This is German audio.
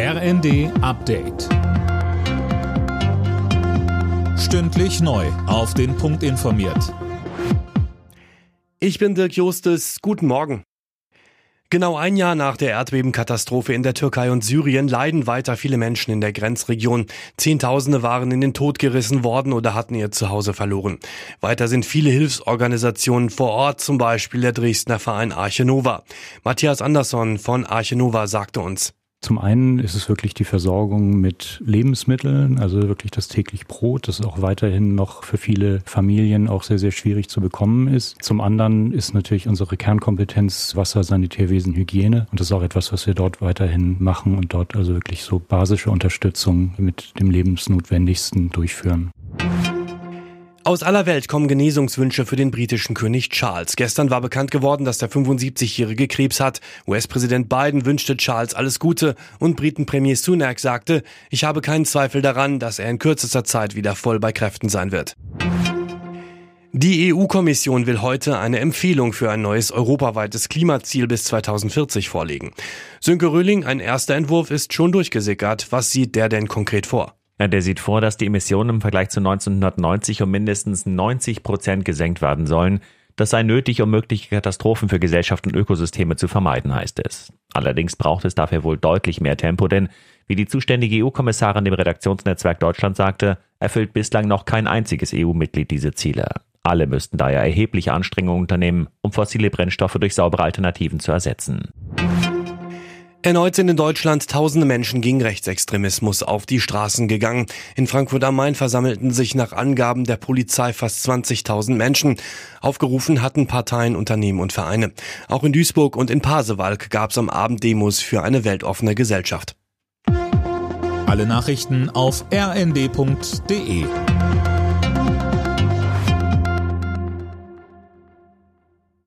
RND Update. Stündlich neu. Auf den Punkt informiert. Ich bin Dirk Justes. Guten Morgen. Genau ein Jahr nach der Erdbebenkatastrophe in der Türkei und Syrien leiden weiter viele Menschen in der Grenzregion. Zehntausende waren in den Tod gerissen worden oder hatten ihr Zuhause verloren. Weiter sind viele Hilfsorganisationen vor Ort, zum Beispiel der Dresdner Verein Arche Nova. Matthias Andersson von Arche Nova sagte uns. Zum einen ist es wirklich die Versorgung mit Lebensmitteln, also wirklich das täglich Brot, das auch weiterhin noch für viele Familien auch sehr, sehr schwierig zu bekommen ist. Zum anderen ist natürlich unsere Kernkompetenz Wasser, Sanitärwesen, Hygiene. Und das ist auch etwas, was wir dort weiterhin machen und dort also wirklich so basische Unterstützung mit dem Lebensnotwendigsten durchführen. Aus aller Welt kommen Genesungswünsche für den britischen König Charles. Gestern war bekannt geworden, dass der 75-jährige Krebs hat. US-Präsident Biden wünschte Charles alles Gute und Briten-Premier Sunak sagte, ich habe keinen Zweifel daran, dass er in kürzester Zeit wieder voll bei Kräften sein wird. Die EU-Kommission will heute eine Empfehlung für ein neues europaweites Klimaziel bis 2040 vorlegen. Sönke Röhling, ein erster Entwurf ist schon durchgesickert. Was sieht der denn konkret vor? Der sieht vor, dass die Emissionen im Vergleich zu 1990 um mindestens 90 Prozent gesenkt werden sollen. Das sei nötig, um mögliche Katastrophen für Gesellschaft und Ökosysteme zu vermeiden, heißt es. Allerdings braucht es dafür wohl deutlich mehr Tempo, denn wie die zuständige EU-Kommissarin dem Redaktionsnetzwerk Deutschland sagte, erfüllt bislang noch kein einziges EU-Mitglied diese Ziele. Alle müssten daher erhebliche Anstrengungen unternehmen, um fossile Brennstoffe durch saubere Alternativen zu ersetzen. Erneut sind in Deutschland tausende Menschen gegen Rechtsextremismus auf die Straßen gegangen. In Frankfurt am Main versammelten sich nach Angaben der Polizei fast 20.000 Menschen. Aufgerufen hatten Parteien, Unternehmen und Vereine. Auch in Duisburg und in Pasewalk gab es am Abend Demos für eine weltoffene Gesellschaft. Alle Nachrichten auf rnd.de